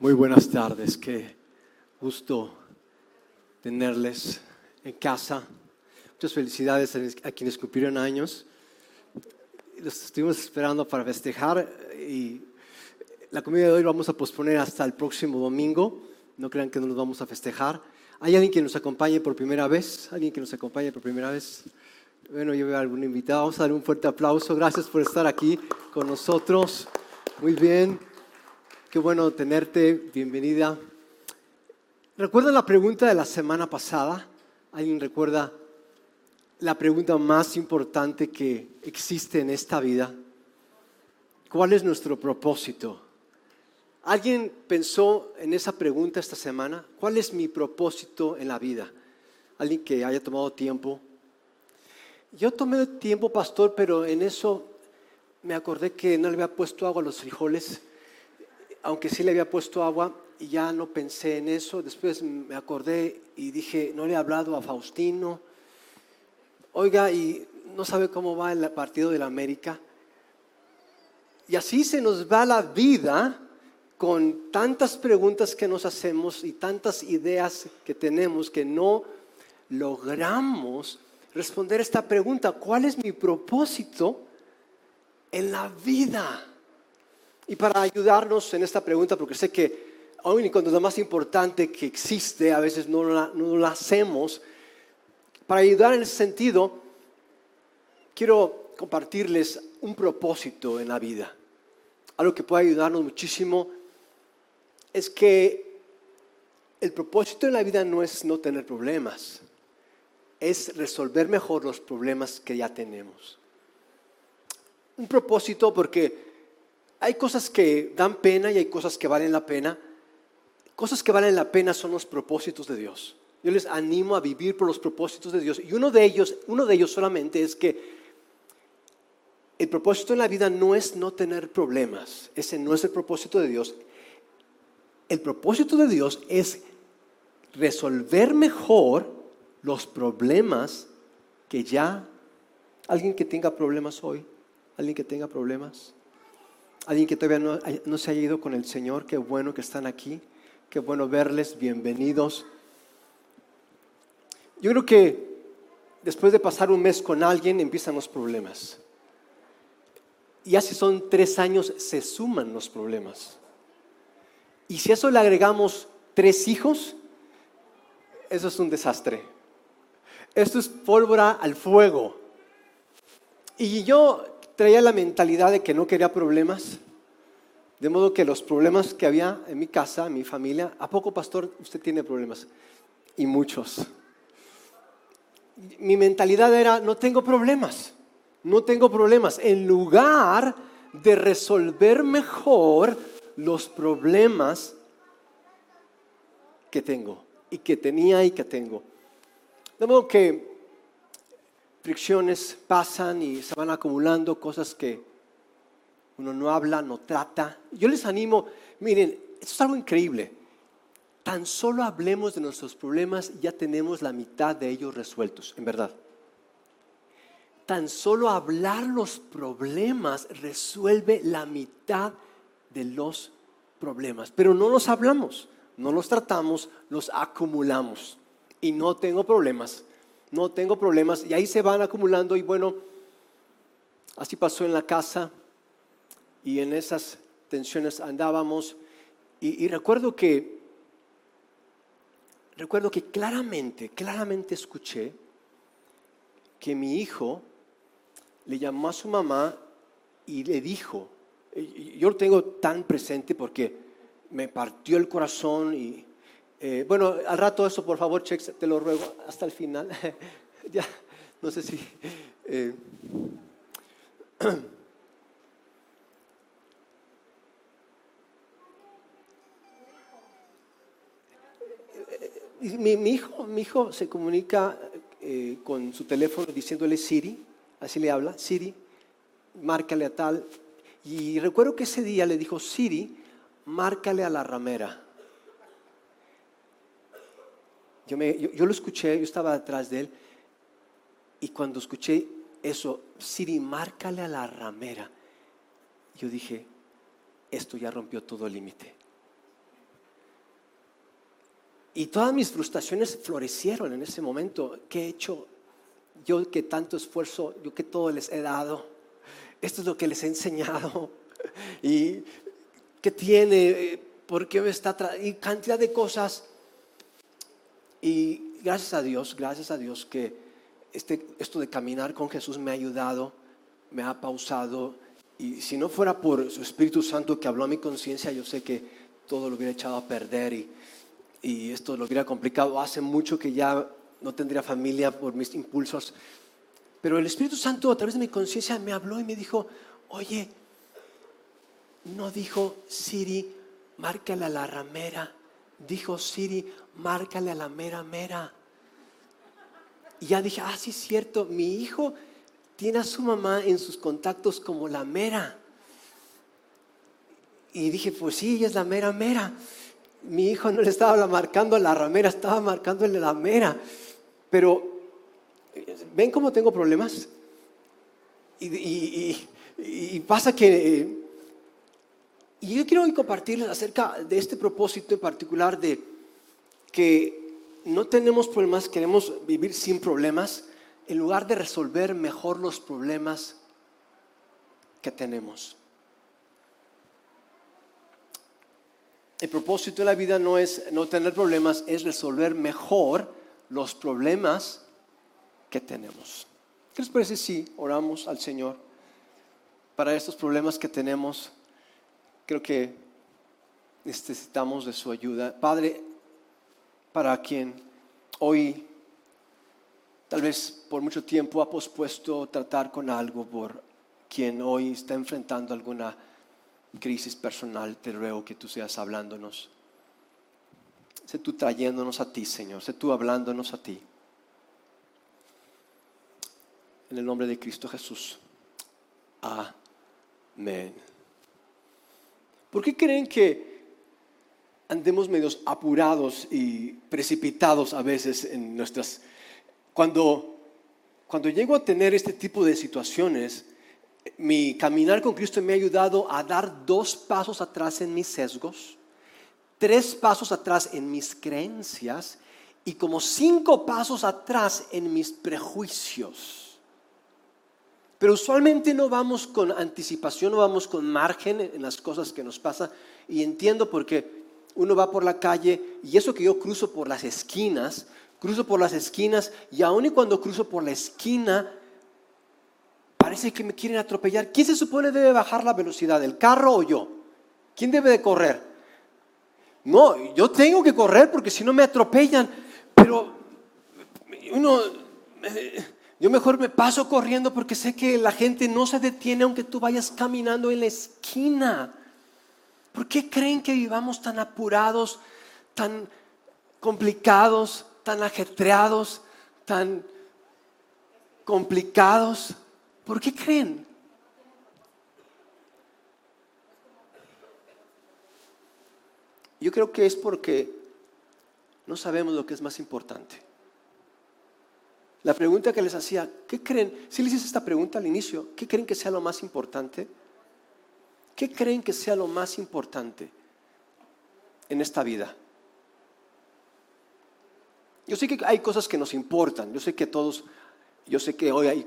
Muy buenas tardes, qué gusto tenerles en casa. Muchas felicidades a quienes cumplieron años. Los estuvimos esperando para festejar y la comida de hoy vamos a posponer hasta el próximo domingo. No crean que no nos vamos a festejar. ¿Hay alguien que nos acompañe por primera vez? ¿Alguien que nos acompañe por primera vez? Bueno, yo veo a algún invitado. Vamos a dar un fuerte aplauso. Gracias por estar aquí con nosotros. Muy bien. Qué bueno tenerte, bienvenida. ¿Recuerdan la pregunta de la semana pasada? ¿Alguien recuerda la pregunta más importante que existe en esta vida? ¿Cuál es nuestro propósito? ¿Alguien pensó en esa pregunta esta semana? ¿Cuál es mi propósito en la vida? ¿Alguien que haya tomado tiempo? Yo tomé tiempo, pastor, pero en eso me acordé que no le había puesto agua a los frijoles aunque sí le había puesto agua, y ya no pensé en eso. Después me acordé y dije, no le he hablado a Faustino. Oiga, y no sabe cómo va el partido de la América. Y así se nos va la vida con tantas preguntas que nos hacemos y tantas ideas que tenemos que no logramos responder esta pregunta. ¿Cuál es mi propósito en la vida? Y para ayudarnos en esta pregunta, porque sé que aún y cuando es la más importante que existe, a veces no la, no la hacemos, para ayudar en ese sentido, quiero compartirles un propósito en la vida. Algo que puede ayudarnos muchísimo es que el propósito en la vida no es no tener problemas, es resolver mejor los problemas que ya tenemos. Un propósito porque hay cosas que dan pena y hay cosas que valen la pena. Cosas que valen la pena son los propósitos de Dios. Yo les animo a vivir por los propósitos de Dios. Y uno de ellos, uno de ellos solamente es que el propósito en la vida no es no tener problemas. Ese no es el propósito de Dios. El propósito de Dios es resolver mejor los problemas que ya alguien que tenga problemas hoy, alguien que tenga problemas alguien que todavía no, se haya ido con el Señor, qué bueno que están aquí, qué bueno verles, bienvenidos. Yo creo que después de pasar un mes con alguien empiezan los problemas. Y así son tres años, se suman los problemas. Y si a eso le agregamos tres hijos, eso es un desastre. Esto es pólvora al fuego. Y yo traía la mentalidad de que no quería problemas. De modo que los problemas que había en mi casa, en mi familia, ¿a poco, pastor, usted tiene problemas? Y muchos. Mi mentalidad era, no tengo problemas, no tengo problemas. En lugar de resolver mejor los problemas que tengo y que tenía y que tengo. De modo que pasan y se van acumulando cosas que uno no habla, no trata. Yo les animo, miren, esto es algo increíble. Tan solo hablemos de nuestros problemas, ya tenemos la mitad de ellos resueltos, en verdad. Tan solo hablar los problemas resuelve la mitad de los problemas, pero no los hablamos, no los tratamos, los acumulamos. Y no tengo problemas, no tengo problemas. Y ahí se van acumulando y bueno, así pasó en la casa y en esas tensiones andábamos. Y, recuerdo que, recuerdo que claramente, claramente escuché que mi hijo le llamó a su mamá y le dijo, yo lo tengo tan presente porque me partió el corazón y eh, bueno, al rato eso, por favor, Chex, te lo ruego hasta el final. ya, no sé si... Eh, mi, hijo, mi hijo se comunica eh, con su teléfono diciéndole Siri, así le habla, Siri, márcale a tal. Y recuerdo que ese día le dijo, Siri, márcale a la ramera. Yo, lo escuché, yo estaba detrás de él, y cuando escuché eso, Siri, márcale a la ramera, yo dije, esto ya rompió todo límite. Y todas mis frustraciones florecieron en ese momento. ¿Qué he hecho? Yo que tanto esfuerzo, yo que todo les he dado. Esto es lo que les he enseñado. Y qué tiene, por qué me está y cantidad de cosas. Y gracias a Dios, gracias a Dios que este, esto de caminar con Jesús me ha ayudado, me ha pausado. Y si no fuera por su Espíritu Santo que habló a mi conciencia, yo sé que todo lo hubiera echado a perder y, y esto lo hubiera complicado. Hace mucho que ya no tendría familia por mis impulsos. Pero el Espíritu Santo a través de mi conciencia me habló y me dijo, oye, no dijo Siri, márcale a la ramera. Dijo Siri, márcale a la mera mera. Y ya dije, ah, sí es cierto, mi hijo tiene a su mamá en sus contactos como la mera. Y dije, pues sí, ella es la mera mera. Mi hijo no le estaba marcando a la ramera, estaba marcándole la mera. Pero, ¿ven cómo tengo problemas? Y, pasa que... Y yo quiero hoy compartirles acerca de este propósito en particular de que no tenemos problemas, queremos vivir sin problemas, en lugar de resolver mejor los problemas que tenemos. El propósito de la vida no es no tener problemas, es resolver mejor los problemas que tenemos. ¿Qué les parece si oramos al Señor para estos problemas que tenemos? Creo que necesitamos de su ayuda. Padre, para quien hoy tal vez por mucho tiempo ha pospuesto tratar con algo, por quien hoy está enfrentando alguna crisis personal, te ruego que tú seas hablándonos. Sé tú trayéndonos a ti, Señor. Sé tú hablándonos a ti. En el nombre de Cristo Jesús. Amén. ¿Por qué creen que andemos medios apurados y precipitados a veces en nuestras... Cuando, cuando llego a tener este tipo de situaciones, mi caminar con Cristo me ha ayudado a dar dos pasos atrás en mis sesgos, tres pasos atrás en mis creencias y como cinco pasos atrás en mis prejuicios. Pero usualmente no vamos con anticipación, no vamos con margen en las cosas que nos pasan. Y entiendo porque uno va por la calle y eso que yo cruzo por las esquinas, cruzo por las esquinas y aun y cuando cruzo por la esquina, parece que me quieren atropellar. ¿Quién se supone debe bajar la velocidad, el carro o yo? ¿Quién debe de correr? No, yo tengo que correr porque si no me atropellan, pero uno, eh, yo mejor me paso corriendo porque sé que la gente no se detiene aunque tú vayas caminando en la esquina. ¿Por qué creen que vivamos tan apurados, tan complicados, tan ajetreados, tan complicados? ¿Por qué creen? Yo creo que es porque no sabemos lo que es más importante. La pregunta que les hacía, ¿qué creen? Si les hice esta pregunta al inicio, ¿qué creen que sea lo más importante? ¿Qué creen que sea lo más importante en esta vida? Yo sé que hay cosas que nos importan, yo sé que todos, yo sé que hoy hay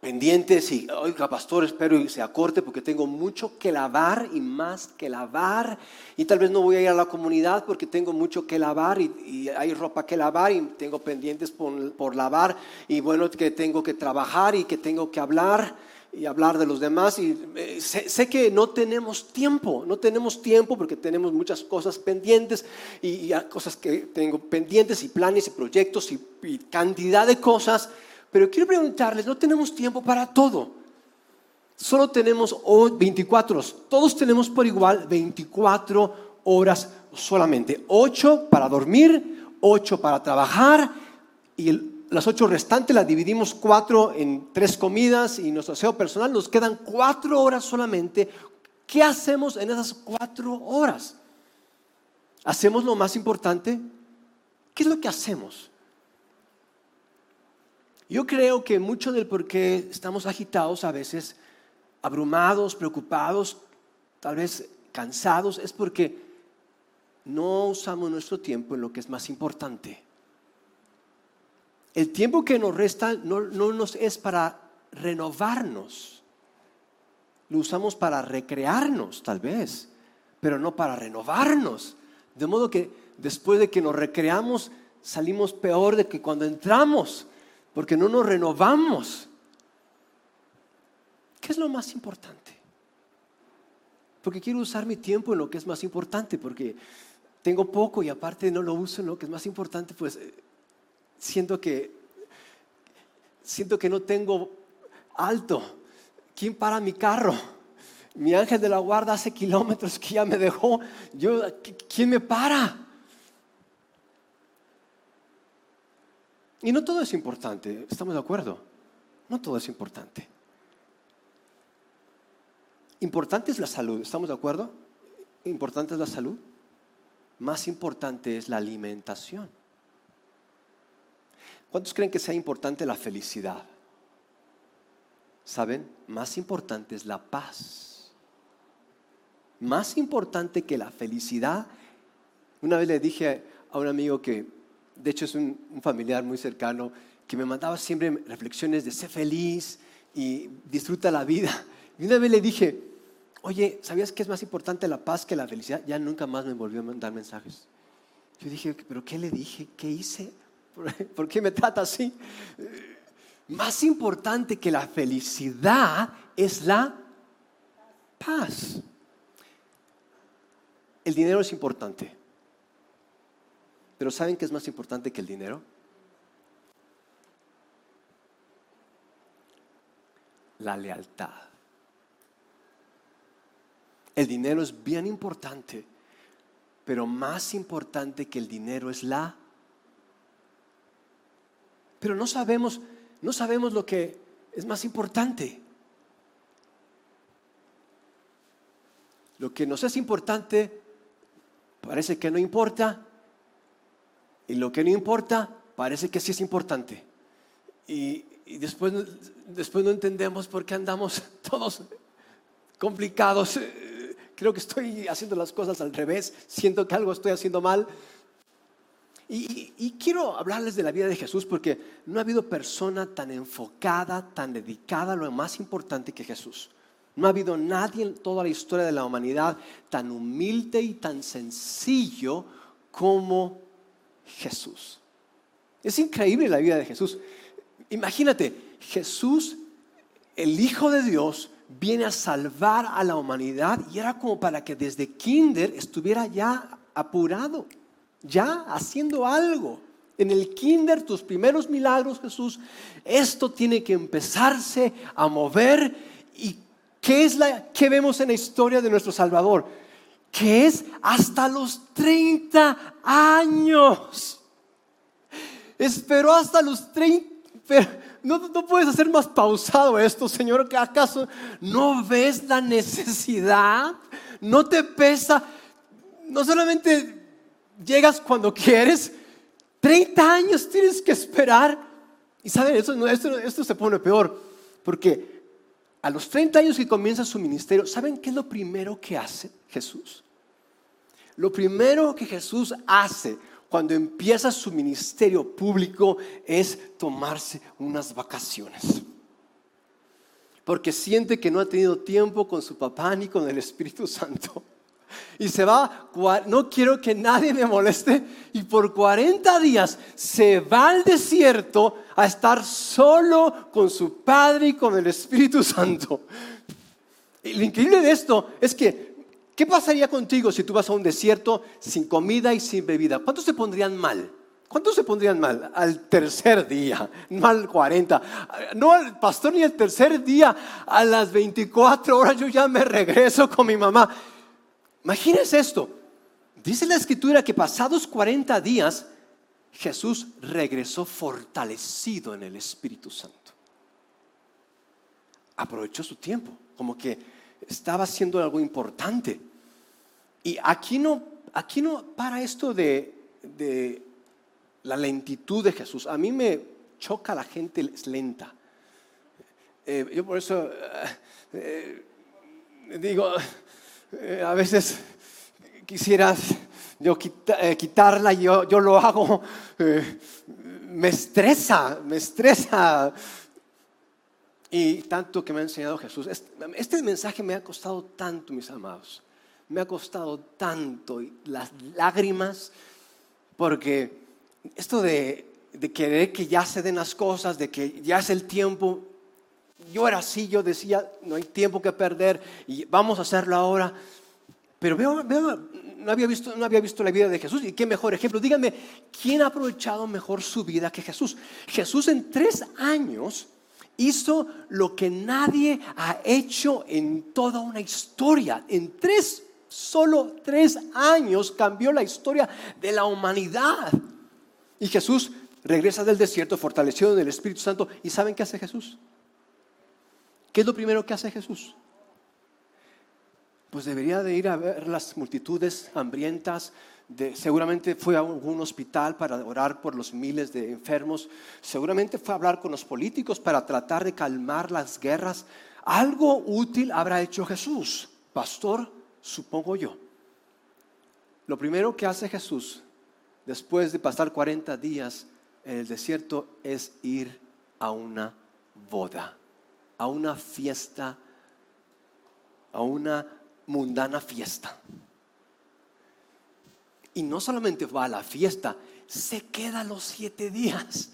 pendientes y, oiga, pastor, espero y se acorte porque tengo mucho que lavar y más que lavar. Y tal vez no voy a ir a la comunidad porque tengo mucho que lavar y, hay ropa que lavar y tengo pendientes por, lavar. Y bueno, que tengo que trabajar y que tengo que hablar y hablar de los demás. Y eh, sé, que no tenemos tiempo, no tenemos tiempo porque tenemos muchas cosas pendientes y, cosas que tengo pendientes y planes y proyectos y cantidad de cosas pero quiero preguntarles, no tenemos tiempo para todo. Solo tenemos 24, todos tenemos por igual 24 horas solamente. 8 para dormir, 8 para trabajar y las 8 restantes las dividimos 4 en 3 comidas y nuestro aseo personal nos quedan 4 horas solamente. ¿Qué hacemos en esas 4 horas? ¿Hacemos lo más importante? ¿Qué es lo que hacemos? Yo creo que mucho del por qué estamos agitados a veces, abrumados, preocupados, tal vez cansados, es porque no usamos nuestro tiempo en lo que es más importante. El tiempo que nos resta no, nos es para renovarnos. Lo usamos para recrearnos, tal vez, pero no para renovarnos. De modo que después de que nos recreamos, salimos peor de que cuando entramos, porque no nos renovamos. ¿Qué es lo más importante? Porque quiero usar mi tiempo en lo que es más importante, porque tengo poco y aparte no lo uso en lo que es más importante, pues eh, siento que siento que no tengo alto. ¿Quién para mi carro? Mi ángel de la guarda hace kilómetros que ya me dejó. Yo, ¿quién me para? Y no todo es importante, ¿estamos de acuerdo? No todo es importante. Importante es la salud, ¿estamos de acuerdo? Importante es la salud. Más importante es la alimentación. ¿Cuántos creen que sea importante la felicidad? ¿Saben? Más importante es la paz. Más importante que la felicidad. Una vez le dije a un amigo que, de hecho es un, familiar muy cercano, que me mandaba siempre reflexiones de ser feliz y disfruta la vida. Y una vez le dije, oye, ¿sabías que es más importante la paz que la felicidad? Ya nunca más me volvió a mandar mensajes. Yo dije, ¿pero qué le dije? ¿Qué hice? ¿Por qué me trata así? Más importante que la felicidad es la paz. El dinero es importante. Pero ¿saben qué es más importante que el dinero? La lealtad. El dinero es bien importante, pero más importante que el dinero es la pero no sabemos, no sabemos lo que es más importante. Lo que nos es importante parece que no importa y lo que no importa parece que sí es importante. Y, después, después no entendemos por qué andamos todos complicados. Creo que estoy haciendo las cosas al revés, siento que algo estoy haciendo mal, y, quiero hablarles de la vida de Jesús porque no ha habido persona tan enfocada, tan dedicada a lo más importante que Jesús. No ha habido nadie en toda la historia de la humanidad tan humilde y tan sencillo como Jesús. Es increíble la vida de Jesús. Imagínate, Jesús, el Hijo de Dios, viene a salvar a la humanidad y era como para que desde kinder estuviera ya apurado ya haciendo algo. En el kinder, tus primeros milagros, Jesús, esto tiene que empezarse a mover. ¿Y qué es la que vemos en la historia de nuestro Salvador? Que es hasta los 30 años. Esperó hasta los 30. Pero no, puedes hacer más pausado esto, Señor. ¿Acaso no ves la necesidad? ¿No te pesa? No solamente llegas cuando quieres, 30 años tienes que esperar. Y saben, esto, esto, esto se pone peor, porque a los 30 años que comienza su ministerio, ¿saben qué es lo primero que hace Jesús? Lo primero que Jesús hace cuando empieza su ministerio público es tomarse unas vacaciones. Porque siente que no ha tenido tiempo con su papá ni con el Espíritu Santo y se va, no quiero que nadie me moleste, y por 40 días se va al desierto a estar solo con su Padre y con el Espíritu Santo. Y lo increíble de esto es que, ¿qué pasaría contigo si tú vas a un desierto sin comida y sin bebida? ¿Cuántos se pondrían mal? ¿Cuántos se pondrían mal? Al tercer día, no al 40. No al pastor ni al tercer día, a las 24 horas yo ya me regreso con mi mamá. Imagínense esto. Dice la escritura que pasados 40 días Jesús regresó fortalecido en el Espíritu Santo. Aprovechó su tiempo, como que estaba haciendo algo importante. Y aquí no, aquí no para esto de, la lentitud de Jesús. A mí me choca la gente lenta. Eh, yo por eso eh, eh, digo, eh, a veces quisieras yo eh, quitarla, yo, yo lo hago, eh, me estresa, me estresa. Y tanto que me ha enseñado Jesús. Este, mensaje me ha costado tanto, mis amados. Me ha costado tanto las lágrimas, porque esto de, de querer que ya se den las cosas, de que ya es el tiempo, yo era así, yo decía, no hay tiempo que perder y vamos a hacerlo ahora. Pero veo, no, había visto, no había visto la vida de Jesús y qué mejor ejemplo. Díganme, ¿quién ha aprovechado mejor su vida que Jesús? Jesús en tres años hizo lo que nadie ha hecho en toda una historia. En tres, solo tres años cambió la historia de la humanidad. Y Jesús regresa del desierto fortalecido en el Espíritu Santo. ¿Y saben qué hace Jesús? ¿Qué es lo primero que hace Jesús? Pues debería de ir a ver las multitudes hambrientas. De, seguramente fue a algún hospital para orar por los miles de enfermos. Seguramente fue a hablar con los políticos para tratar de calmar las guerras. Algo útil habrá hecho Jesús. Pastor, supongo yo. Lo primero que hace Jesús después de pasar 40 días en el desierto es ir a una boda a una fiesta, a una mundana fiesta. Y no solamente va a la fiesta, se queda los siete días.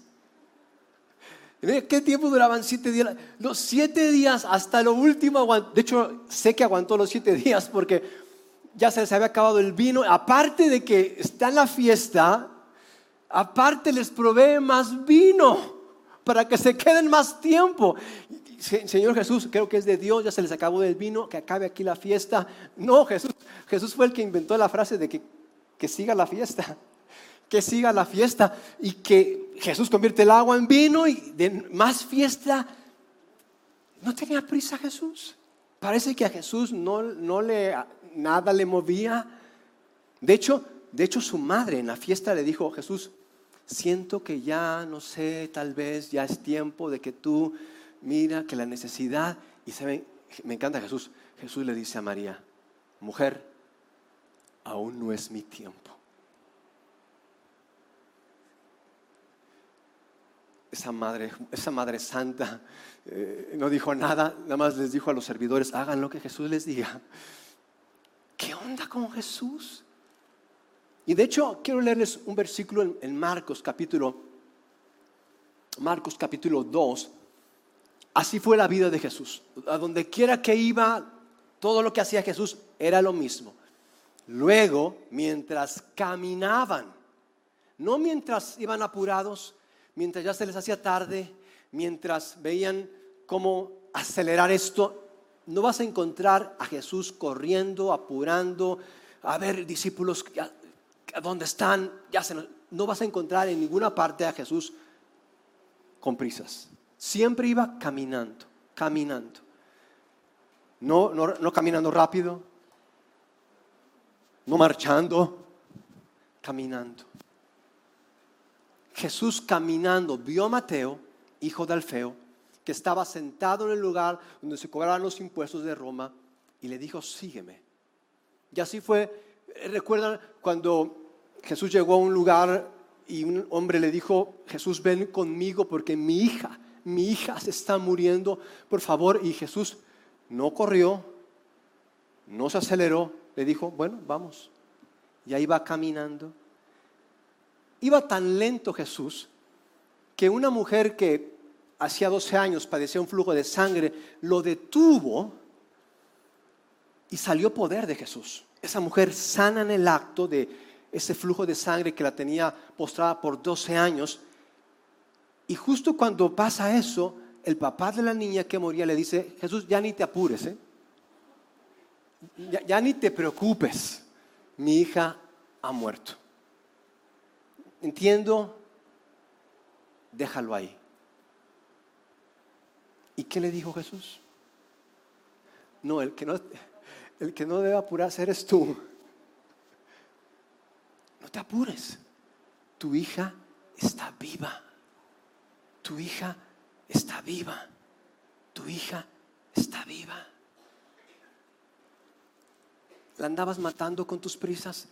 ¿Qué tiempo duraban siete días? Los siete días hasta lo último. De hecho, sé que aguantó los siete días porque ya se les había acabado el vino. Aparte de que está en la fiesta, aparte les provee más vino para que se queden más tiempo. Señor Jesús, creo que es de Dios, ya se les acabó el vino, que acabe aquí la fiesta. No, Jesús, Jesús fue el que inventó la frase de que, que siga la fiesta, que siga la fiesta y que Jesús convierte el agua en vino y de más fiesta. No tenía prisa Jesús. Parece que a Jesús no, no le, nada le movía. De hecho, de hecho, su madre en la fiesta le dijo, Jesús, siento que ya, no sé, tal vez ya es tiempo de que tú mira que la necesidad, y saben, me encanta Jesús, Jesús le dice a María, mujer, aún no es mi tiempo. Esa madre, esa madre santa eh, no dijo nada, nada más les dijo a los servidores, hagan lo que Jesús les diga. ¿Qué onda con Jesús? Y de hecho, quiero leerles un versículo en, Marcos capítulo, Marcos capítulo 2, Así fue la vida de Jesús. A donde quiera que iba, todo lo que hacía Jesús era lo mismo. Luego, mientras caminaban, no mientras iban apurados, mientras ya se les hacía tarde, mientras veían cómo acelerar esto, no vas a encontrar a Jesús corriendo, apurando, a ver discípulos, ¿dónde están? Ya no vas a encontrar en ninguna parte a Jesús con prisas. Siempre iba caminando, caminando. No, no, caminando rápido, no marchando, caminando. Jesús caminando vio a Mateo, hijo de Alfeo, que estaba sentado en el lugar donde se cobraban los impuestos de Roma, y le dijo, sígueme. Y así fue, recuerdan cuando Jesús llegó a un lugar y un hombre le dijo, Jesús, ven conmigo porque mi hija mi hija se está muriendo, por favor. Y Jesús no corrió, no se aceleró, le dijo, bueno, vamos. Y ahí va caminando. Iba tan lento Jesús que una mujer que hacía 12 años padecía un flujo de sangre, lo detuvo y salió poder de Jesús. Esa mujer sana en el acto de ese flujo de sangre que la tenía postrada por 12 años y justo cuando pasa eso, el papá de la niña que moría le dice, Jesús, ya ni te apures, ¿eh? ya, ni te preocupes, mi hija ha muerto. Entiendo, déjalo ahí. ¿Y qué le dijo Jesús? No, el que no, el que no debe apurarse eres tú. No te apures, tu hija está viva tu hija está viva, tu hija está viva. ¿La andabas matando con tus prisas?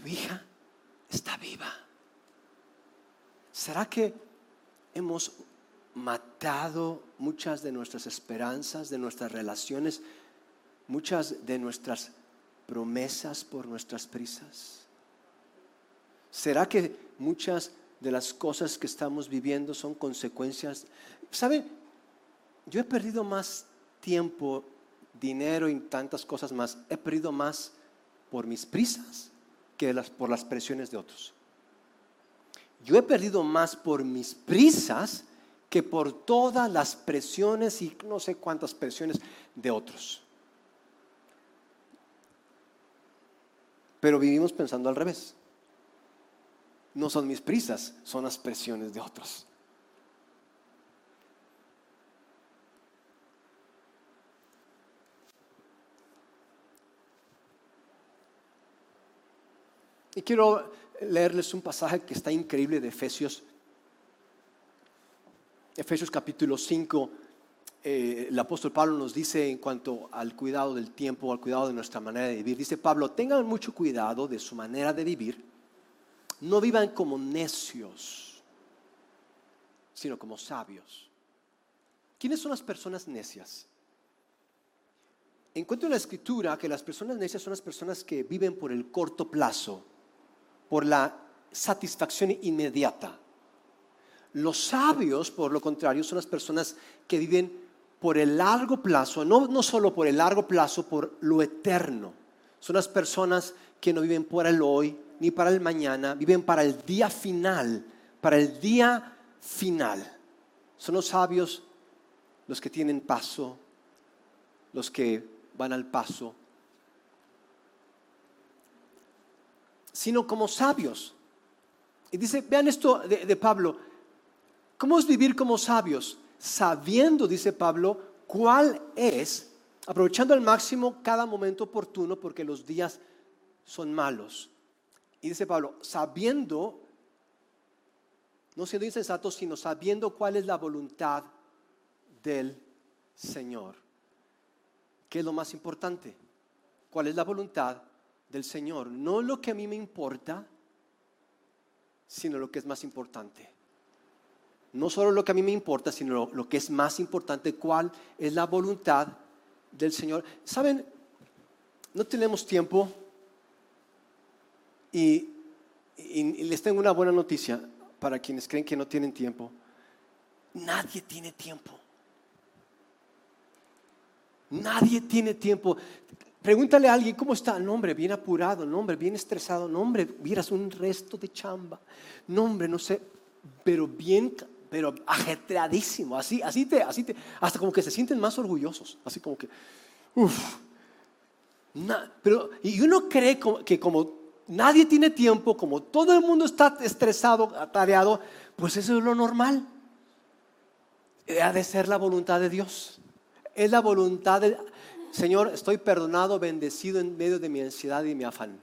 tu hija está viva. ¿Será que hemos matado muchas de nuestras esperanzas, de nuestras relaciones, muchas de nuestras promesas por nuestras prisas? ¿Será que muchas de las cosas que estamos viviendo son consecuencias? ¿Sabe? Yo he perdido más tiempo, dinero y tantas cosas más. He perdido más por mis prisas que por las presiones de otros. Yo he perdido más por mis prisas que por todas las presiones y no sé cuántas presiones de otros. Pero vivimos pensando al revés. No son mis prisas, son las presiones de otros. Y quiero leerles un pasaje que está increíble de Efesios. Efesios capítulo 5, eh, el apóstol Pablo nos dice en cuanto al cuidado del tiempo, al cuidado de nuestra manera de vivir. Dice Pablo, tengan mucho cuidado de su manera de vivir. No vivan como necios, sino como sabios. ¿Quiénes son las personas necias? Encuentro en la escritura que las personas necias son las personas que viven por el corto plazo por la satisfacción inmediata. Los sabios, por lo contrario, son las personas que viven por el largo plazo, no, no solo por el largo plazo, por lo eterno. Son las personas que no viven para el hoy ni para el mañana, viven para el día final, para el día final. Son los sabios los que tienen paso, los que van al paso, sino como sabios. Y dice, vean esto de, Pablo, ¿cómo es vivir como sabios? Sabiendo, dice Pablo, cuál es, aprovechando al máximo cada momento oportuno porque los días son malos. Y dice Pablo, sabiendo, no siendo insensatos, sino sabiendo cuál es la voluntad del Señor. ¿Qué es lo más importante? ¿Cuál es la voluntad del Señor, no lo que a mí me importa, sino lo que es más importante. No solo lo que a mí me importa, sino lo, que es más importante, cuál es la voluntad del Señor. Saben, no tenemos tiempo y, les tengo una buena noticia para quienes creen que no tienen tiempo. Nadie tiene tiempo. Nadie tiene tiempo. Pregúntale a alguien, ¿cómo está? No, hombre, bien apurado, no, hombre, bien estresado, no, hombre, vieras un resto de chamba, no, hombre, no sé, pero bien, pero ajetreadísimo, así, así te, así te, hasta como que se sienten más orgullosos, así como que, uff. pero, y uno cree que como nadie tiene tiempo, como todo el mundo está estresado, atareado, pues eso es lo normal. Ha de ser la voluntad de Dios. Es la voluntad de Señor, estoy perdonado, bendecido en medio de mi ansiedad y mi afán.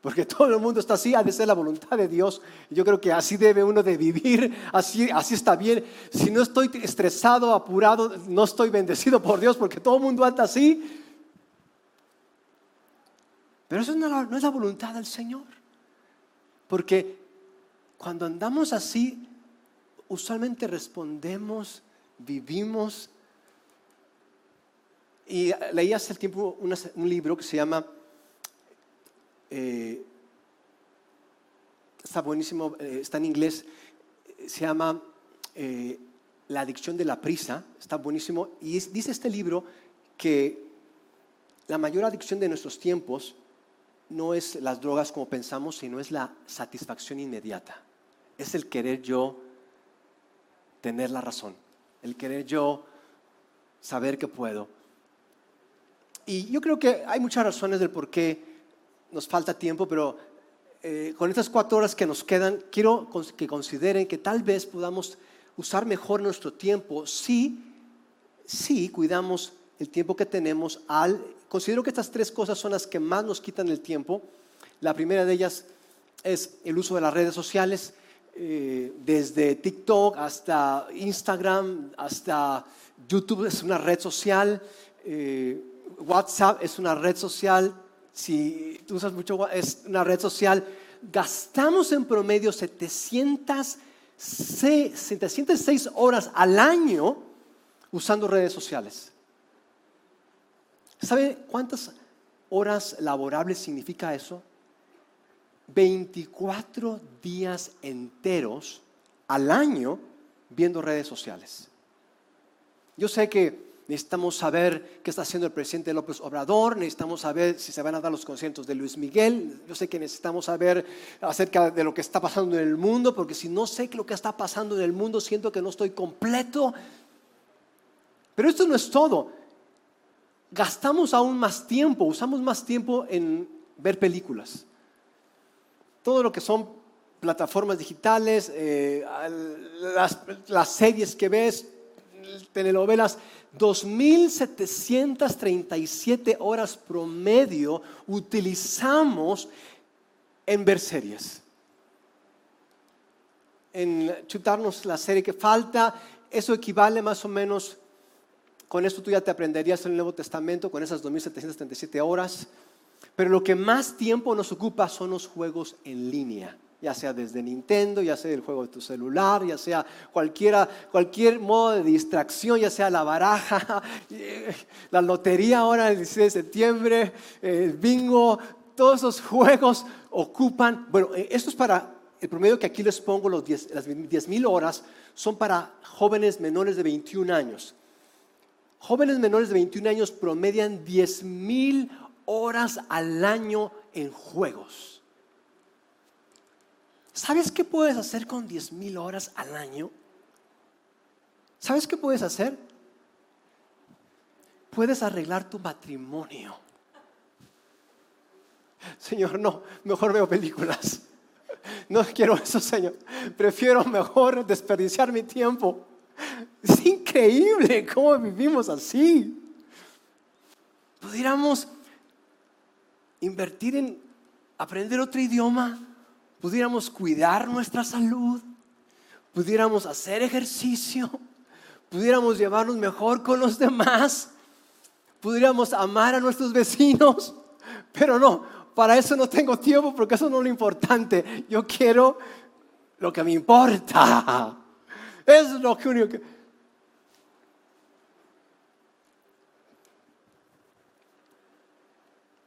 Porque todo el mundo está así, ha de ser la voluntad de Dios. Yo creo que así debe uno de vivir, así, así está bien. Si no estoy estresado, apurado, no estoy bendecido por Dios porque todo el mundo anda así. Pero eso no, es la voluntad del Señor. Porque cuando andamos así, usualmente respondemos, vivimos y leí hace tiempo un libro que se llama, eh, está buenísimo, eh, está en inglés, se llama eh, La adicción de la prisa, está buenísimo. Y dice este libro que la mayor adicción de nuestros tiempos no es las drogas como pensamos, sino es la satisfacción inmediata. Es el querer yo tener la razón, el querer yo saber que puedo. Y yo creo que hay muchas razones del por qué nos falta tiempo, pero eh, con estas cuatro horas que nos quedan, quiero que consideren que tal vez podamos usar mejor nuestro tiempo si, si cuidamos el tiempo que tenemos al... Considero que estas tres cosas son las que más nos quitan el tiempo. La primera de ellas es el uso de las redes sociales, eh, desde TikTok hasta Instagram, hasta YouTube es una red social. Eh, WhatsApp es una red social, si tú usas mucho, es una red social, gastamos en promedio 706, horas al año usando redes sociales. ¿Sabe cuántas horas laborables significa eso? 24 días enteros al año viendo redes sociales. Yo sé que necesitamos saber qué está haciendo el presidente López Obrador, necesitamos saber si se van a dar los conciertos de Luis Miguel, yo sé que necesitamos saber acerca de lo que está pasando en el mundo, porque si no sé lo que está pasando en el mundo, siento que no estoy completo. Pero esto no es todo. Gastamos aún más tiempo, usamos más tiempo en ver películas. Todo lo que son plataformas digitales, eh, las, las series que ves, telenovelas, 2.737 horas promedio utilizamos en ver series. En chutarnos la serie que falta, eso equivale más o menos, con esto tú ya te aprenderías el Nuevo Testamento, con esas 2.737 horas, pero lo que más tiempo nos ocupa son los juegos en línea ya sea desde Nintendo, ya sea el juego de tu celular, ya sea cualquier modo de distracción, ya sea la baraja, la lotería ahora el 16 de septiembre, el bingo, todos esos juegos ocupan, bueno, eh, esto es para, el promedio que aquí les pongo, los las 10 mil horas, son para jóvenes menores de 21 años. Jóvenes menores de 21 años promedian 10 mil horas al año en juegos. ¿Sabes qué puedes hacer con 10 mil horas al año? ¿Sabes qué puedes hacer? Puedes arreglar tu matrimonio. Señor, no, mejor veo películas. No quiero eso, Señor. Prefiero mejor desperdiciar mi tiempo. Es increíble cómo vivimos así. Pudiéramos invertir en aprender otro idioma pudiéramos cuidar nuestra salud, pudiéramos hacer ejercicio, pudiéramos llevarnos mejor con los demás, pudiéramos amar a nuestros vecinos, pero no, para eso no tengo tiempo porque eso no es lo importante. Yo quiero lo que me importa. Es lo que único que...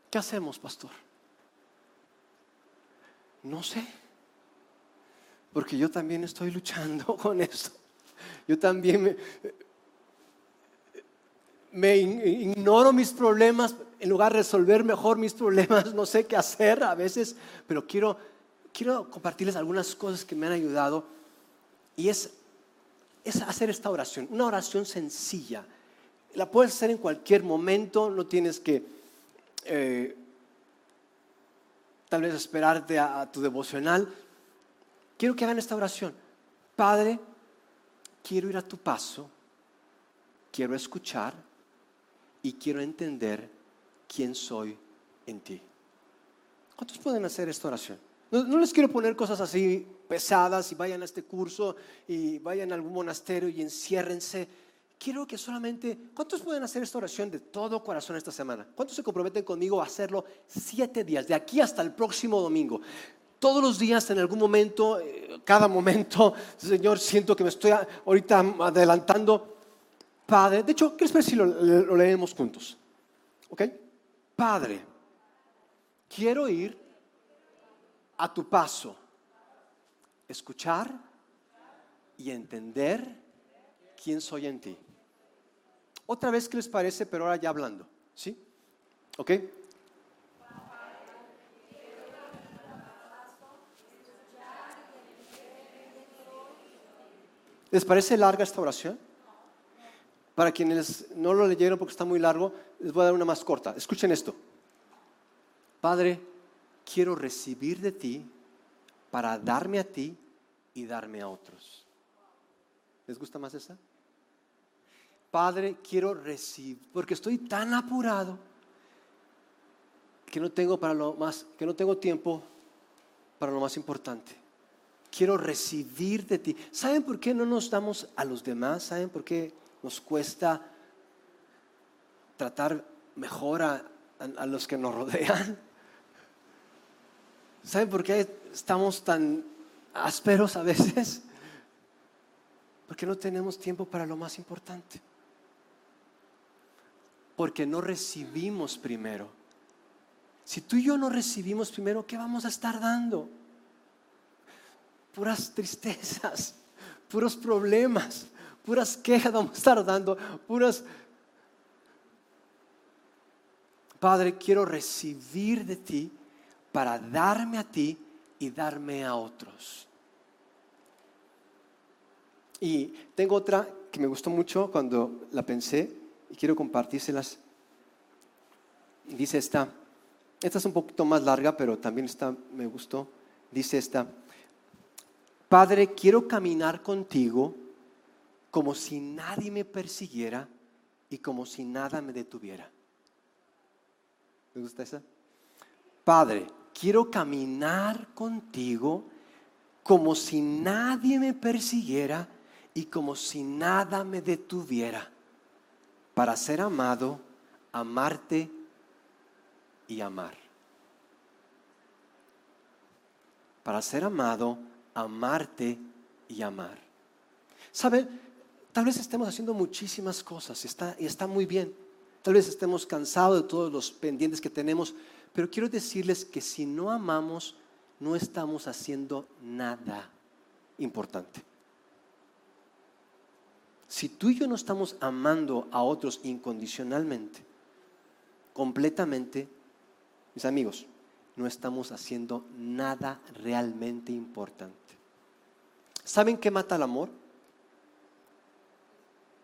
¿Qué hacemos, pastor? No sé. Porque yo también estoy luchando con eso. Yo también me, ignoro mis problemas en lugar de resolver mejor mis problemas. No sé qué hacer a veces, pero quiero, quiero compartirles algunas cosas que me han ayudado. Y es, es hacer esta oración, una oración sencilla. La puedes hacer en cualquier momento, no tienes que... Eh, tal vez esperarte a, tu devocional, quiero que hagan esta oración. Padre, quiero ir a tu paso, quiero escuchar y quiero entender quién soy en ti. ¿Cuántos pueden hacer esta oración? No, les quiero poner cosas así pesadas y vayan a este curso y vayan a algún monasterio y enciérrense quiero que solamente, ¿cuántos pueden hacer esta oración de todo corazón esta semana? ¿Cuántos se comprometen conmigo a hacerlo siete días, de aquí hasta el próximo domingo? Todos los días, en algún momento, eh, cada momento, Señor, siento que me estoy ahorita adelantando. Padre, de hecho, ¿qué les parece si lo, lo leemos juntos? ¿Ok? Padre, quiero ir a tu paso, escuchar y entender quién soy en ti. Otra vez, ¿qué les parece? Pero ahora ya hablando. ¿Sí? ¿Ok? ¿Les parece larga esta oración? Para quienes no lo leyeron porque está muy largo, les voy a dar una más corta. Escuchen esto. Padre, quiero recibir de ti para darme a ti y darme a otros. ¿Les gusta más esa? Padre, quiero recibir, porque estoy tan apurado que no tengo para lo más, que no tengo tiempo para lo más importante. Quiero recibir de ti. ¿Saben por qué no nos damos a los demás? ¿Saben por qué nos cuesta tratar mejor a a, los que nos rodean. ¿Saben por qué estamos tan ásperos a veces? Porque no tenemos tiempo para lo más importante. Porque no recibimos primero. Si tú y yo no recibimos primero, ¿qué vamos a estar dando? Puras tristezas, puros problemas, puras quejas vamos a estar dando, puras Padre, quiero recibir de ti para darme a ti y darme a otros. Y tengo otra que me gustó mucho cuando la pensé y quiero compartírselas. Dice esta, esta es un poquito más larga, pero también esta me gustó. Dice esta, Padre, quiero caminar contigo como si nadie me persiguiera y como si nada me detuviera. ¿Me gusta esa? Padre, quiero caminar contigo como si nadie me persiguiera y como si nada me detuviera para ser amado, amarte y amar. Para ser amado, amarte y amar. ¿Saben? Tal vez estemos haciendo muchísimas cosas y está, y está muy bien. Tal vez estemos cansados de todos los pendientes que tenemos, pero quiero decirles que si no amamos, no estamos haciendo nada importante. Si tú y yo no estamos amando a otros incondicionalmente, completamente, mis amigos, no estamos haciendo nada realmente importante. ¿Saben qué mata el amor?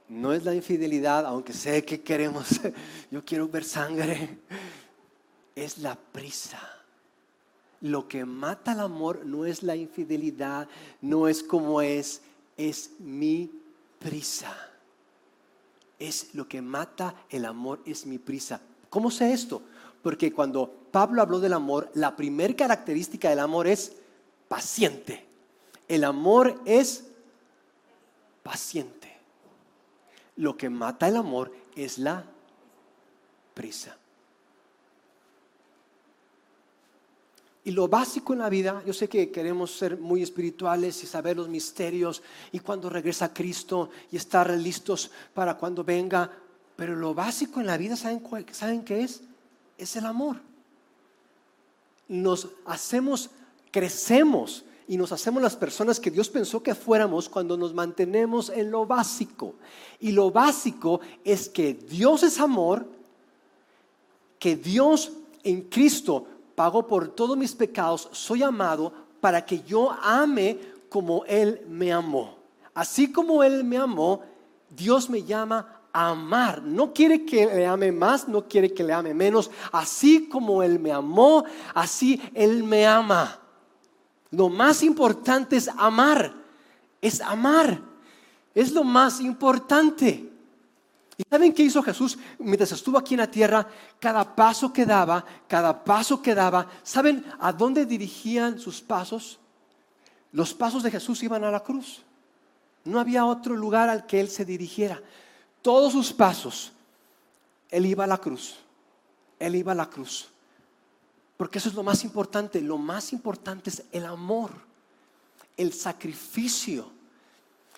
No es la infidelidad, aunque sé que queremos, yo quiero ver sangre. Es la prisa. Lo que mata el amor no es la infidelidad, no es como es, es mi prisa. Es lo que mata el amor, es mi prisa. ¿Cómo sé esto? Porque cuando Pablo habló del amor, la primera característica del amor es paciente. El amor es paciente lo que mata el amor es la prisa. Y lo básico en la vida, yo sé que queremos ser muy espirituales y saber los misterios y cuando regresa Cristo y estar listos para cuando venga, pero lo básico en la vida, ¿saben, ¿saben qué es? Es el amor. Nos hacemos, crecemos y nos hacemos las personas que Dios pensó que fuéramos cuando nos mantenemos en lo básico. Y lo básico es que Dios es amor, que Dios en Cristo pagó por todos mis pecados, soy amado para que yo ame como Él me amó. Así como Él me amó, Dios me llama a amar. No quiere que le ame más, no quiere que le ame menos. Así como Él me amó, así Él me ama. Lo más importante es amar, es amar, es lo más importante. ¿Y saben qué hizo Jesús mientras estuvo aquí en la tierra? Cada paso que daba, cada paso que daba, ¿saben a dónde dirigían sus pasos? Los pasos de Jesús iban a la cruz. No había otro lugar al que Él se dirigiera. Todos sus pasos, Él iba a la cruz. Él iba a la cruz. Porque eso es lo más importante. Lo más importante es el amor, el sacrificio.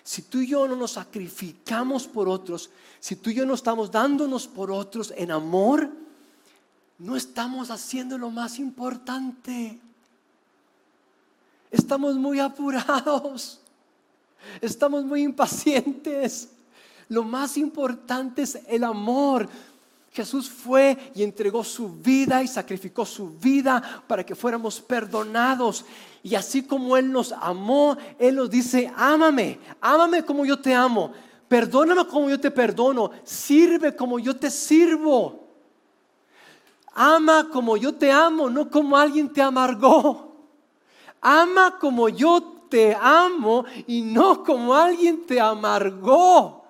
Si tú y yo no nos sacrificamos por otros, si tú y yo no estamos dándonos por otros en amor, no estamos haciendo lo más importante. Estamos muy apurados. Estamos muy impacientes. Lo más importante es el amor. Jesús fue y entregó su vida y sacrificó su vida para que fuéramos perdonados. Y así como Él nos amó, Él nos dice, ámame, ámame como yo te amo, perdóname como yo te perdono, sirve como yo te sirvo. Ama como yo te amo, no como alguien te amargó. Ama como yo te amo y no como alguien te amargó.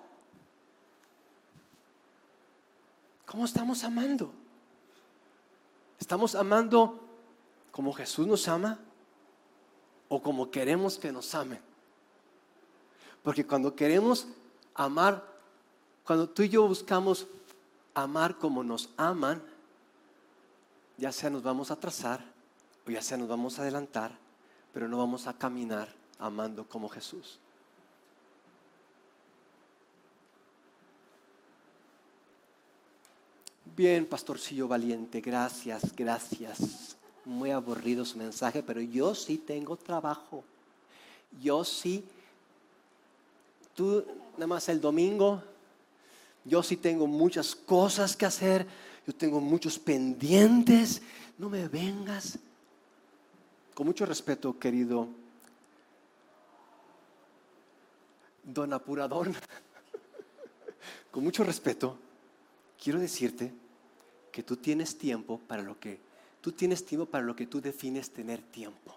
¿Cómo estamos amando? ¿Estamos amando como Jesús nos ama o como queremos que nos amen? Porque cuando queremos amar, cuando tú y yo buscamos amar como nos aman, ya sea nos vamos a atrasar o ya sea nos vamos a adelantar, pero no vamos a caminar amando como Jesús. Bien, pastorcillo valiente, gracias, gracias. Muy aburrido su mensaje, pero yo sí tengo trabajo. Yo sí. Tú, nada más el domingo, yo sí tengo muchas cosas que hacer. Yo tengo muchos pendientes. No me vengas. Con mucho respeto, querido don apurador, con mucho respeto, quiero decirte que tú tienes tiempo para lo que tú tienes tiempo para lo que tú defines tener tiempo.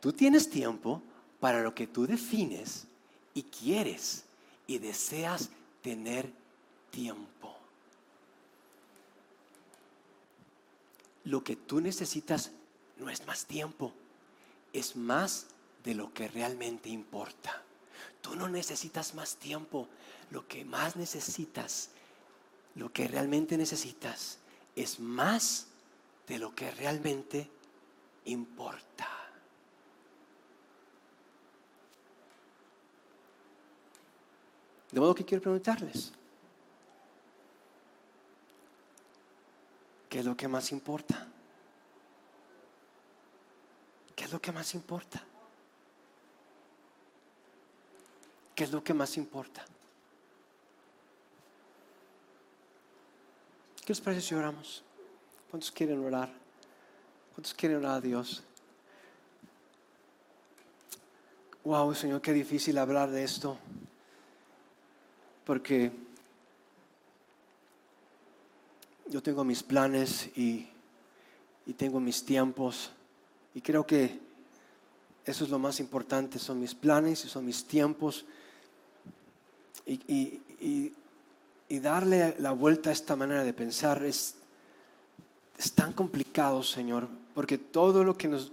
Tú tienes tiempo para lo que tú defines y quieres y deseas tener tiempo. Lo que tú necesitas no es más tiempo, es más de lo que realmente importa. Tú no necesitas más tiempo, lo que más necesitas lo que realmente necesitas es más de lo que realmente importa. De modo que quiero preguntarles, ¿qué es lo que más importa? ¿Qué es lo que más importa? ¿Qué es lo que más importa? ¿Qué les parece si oramos? ¿Cuántos quieren orar? ¿Cuántos quieren orar a Dios? Wow, Señor, qué difícil hablar de esto. Porque yo tengo mis planes y, tengo mis tiempos. Y creo que eso es lo más importante. Son mis planes y son mis tiempos. y y darle la vuelta a esta manera de pensar es, es tan complicado, Señor, porque todo lo que nos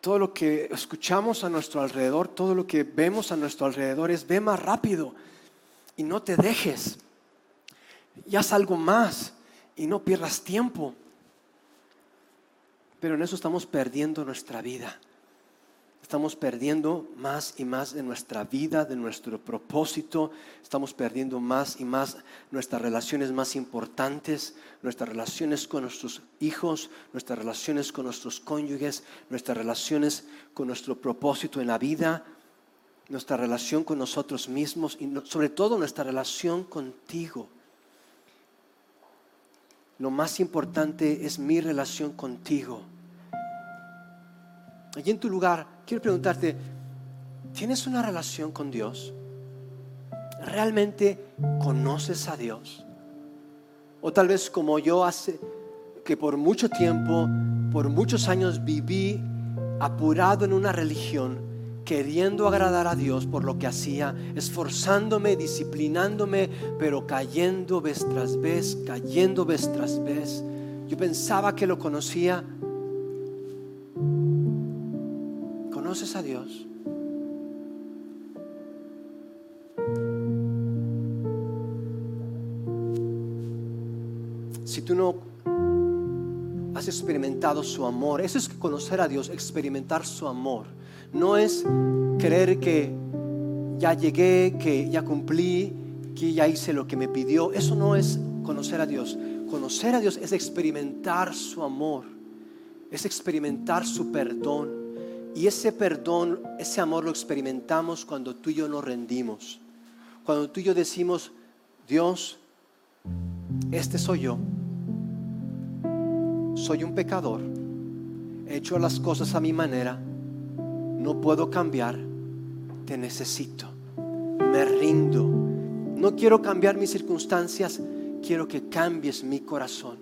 todo lo que escuchamos a nuestro alrededor, todo lo que vemos a nuestro alrededor es ve más rápido y no te dejes. Y haz algo más y no pierdas tiempo. Pero en eso estamos perdiendo nuestra vida estamos perdiendo más y más de nuestra vida, de nuestro propósito, estamos perdiendo más y más nuestras relaciones más importantes, nuestras relaciones con nuestros hijos, nuestras relaciones con nuestros cónyuges, nuestras relaciones con nuestro propósito en la vida, nuestra relación con nosotros mismos y sobre todo nuestra relación contigo. Lo más importante es mi relación contigo allí en tu lugar, quiero preguntarte, ¿tienes una relación con Dios? ¿Realmente conoces a Dios? O tal vez como yo hace, que por mucho tiempo, por muchos años viví apurado en una religión, queriendo agradar a Dios por lo que hacía, esforzándome, disciplinándome, pero cayendo vez tras vez, cayendo vez tras vez. Yo pensaba que lo conocía, ¿Conoces a Dios? Si tú no has experimentado su amor, eso es conocer a Dios, experimentar su amor. No es creer que ya llegué, que ya cumplí, que ya hice lo que me pidió. Eso no es conocer a Dios. Conocer a Dios es experimentar su amor, es experimentar su perdón y ese perdón, ese amor lo experimentamos cuando tú y yo nos rendimos. Cuando tú y yo decimos, Dios, este soy yo. Soy un pecador. He hecho las cosas a mi manera. No puedo cambiar. Te necesito. Me rindo. No quiero cambiar mis circunstancias. Quiero que cambies mi corazón.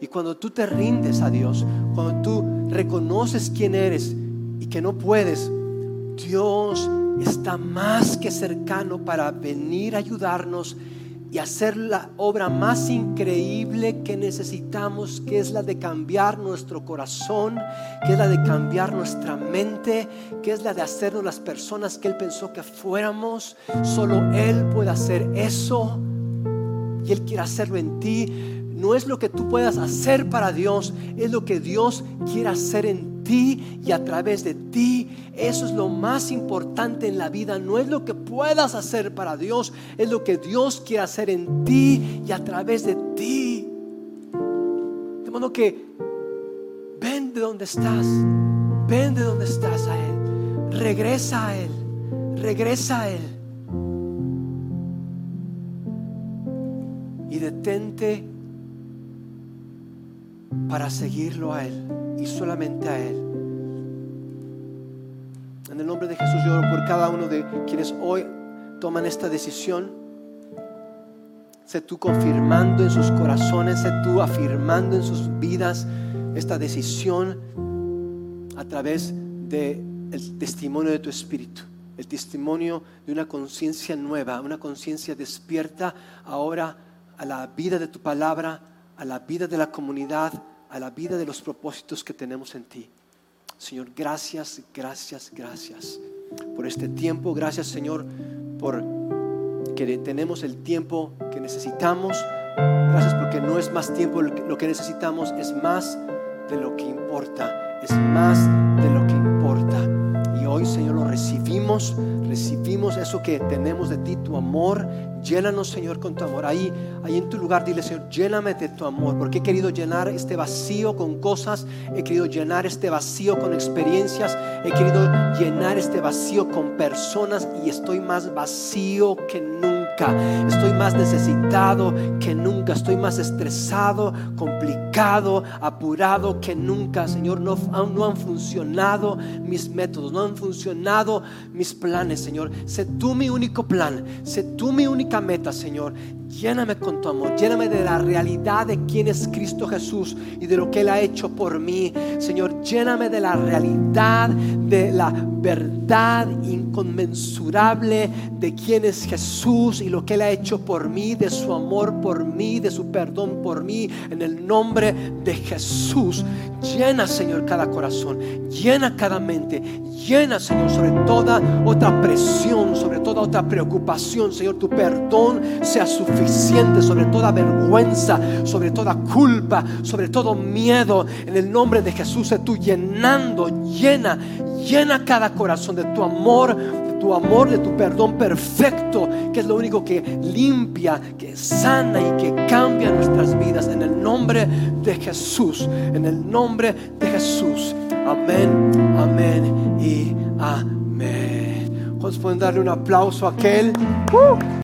Y cuando tú te rindes a Dios, cuando tú reconoces quién eres y que no puedes, Dios está más que cercano para venir a ayudarnos y hacer la obra más increíble que necesitamos, que es la de cambiar nuestro corazón, que es la de cambiar nuestra mente, que es la de hacernos las personas que Él pensó que fuéramos. Solo Él puede hacer eso y Él quiere hacerlo en ti no es lo que tú puedas hacer para Dios, es lo que Dios quiere hacer en ti y a través de ti. Eso es lo más importante en la vida, no es lo que puedas hacer para Dios, es lo que Dios quiere hacer en ti y a través de ti. Modo que ven de donde estás, ven de donde estás a Él, regresa a Él, regresa a Él. Y detente para seguirlo a Él y solamente a Él. En el nombre de Jesús yo oro por cada uno de quienes hoy toman esta decisión. Sé tú confirmando en sus corazones, sé tú afirmando en sus vidas esta decisión a través del testimonio de tu espíritu, el testimonio de una conciencia nueva, una conciencia despierta ahora a la vida de tu palabra, a la vida de la comunidad, a la vida de los propósitos que tenemos en ti. Señor, gracias, gracias, gracias por este tiempo. Gracias, Señor, por que tenemos el tiempo que necesitamos. Gracias porque no es más tiempo lo que necesitamos, es más de lo que importa, es más Señor, lo recibimos, recibimos eso que tenemos de ti, tu amor, Llénanos, Señor, con tu amor. Ahí, ahí en tu lugar, dile, Señor, lléname de tu amor. Porque he querido llenar este vacío con cosas. He querido llenar este vacío con experiencias. He querido llenar este vacío con personas. Y estoy más vacío que nunca. Estoy más necesitado que nunca. Estoy más estresado, complicado, apurado que nunca. Señor, no, no han funcionado mis métodos. No han funcionado mis planes, Señor. Sé tú mi único plan. Sé tú mi única meta, Señor. Lléname con tu amor, lléname de la realidad de quién es Cristo Jesús y de lo que Él ha hecho por mí. Señor, lléname de la realidad, de la verdad inconmensurable de quién es Jesús y lo que Él ha hecho por mí, de su amor por mí, de su perdón por mí, en el nombre de Jesús. Llena, Señor, cada corazón, llena cada mente, llena, Señor, sobre toda otra presión, sobre toda otra preocupación, Señor, tu perdón sea suficiente sobre toda vergüenza, sobre toda culpa, sobre todo miedo. En el nombre de Jesús, tú llenando, llena, llena cada corazón de tu amor, de tu amor, de tu perdón perfecto, que es lo único que limpia, que sana y que cambia nuestras vidas. En el nombre de Jesús, en el nombre de Jesús. Amén, amén y amén. ¿Cuántos pueden darle un aplauso a aquel? ¡Uh!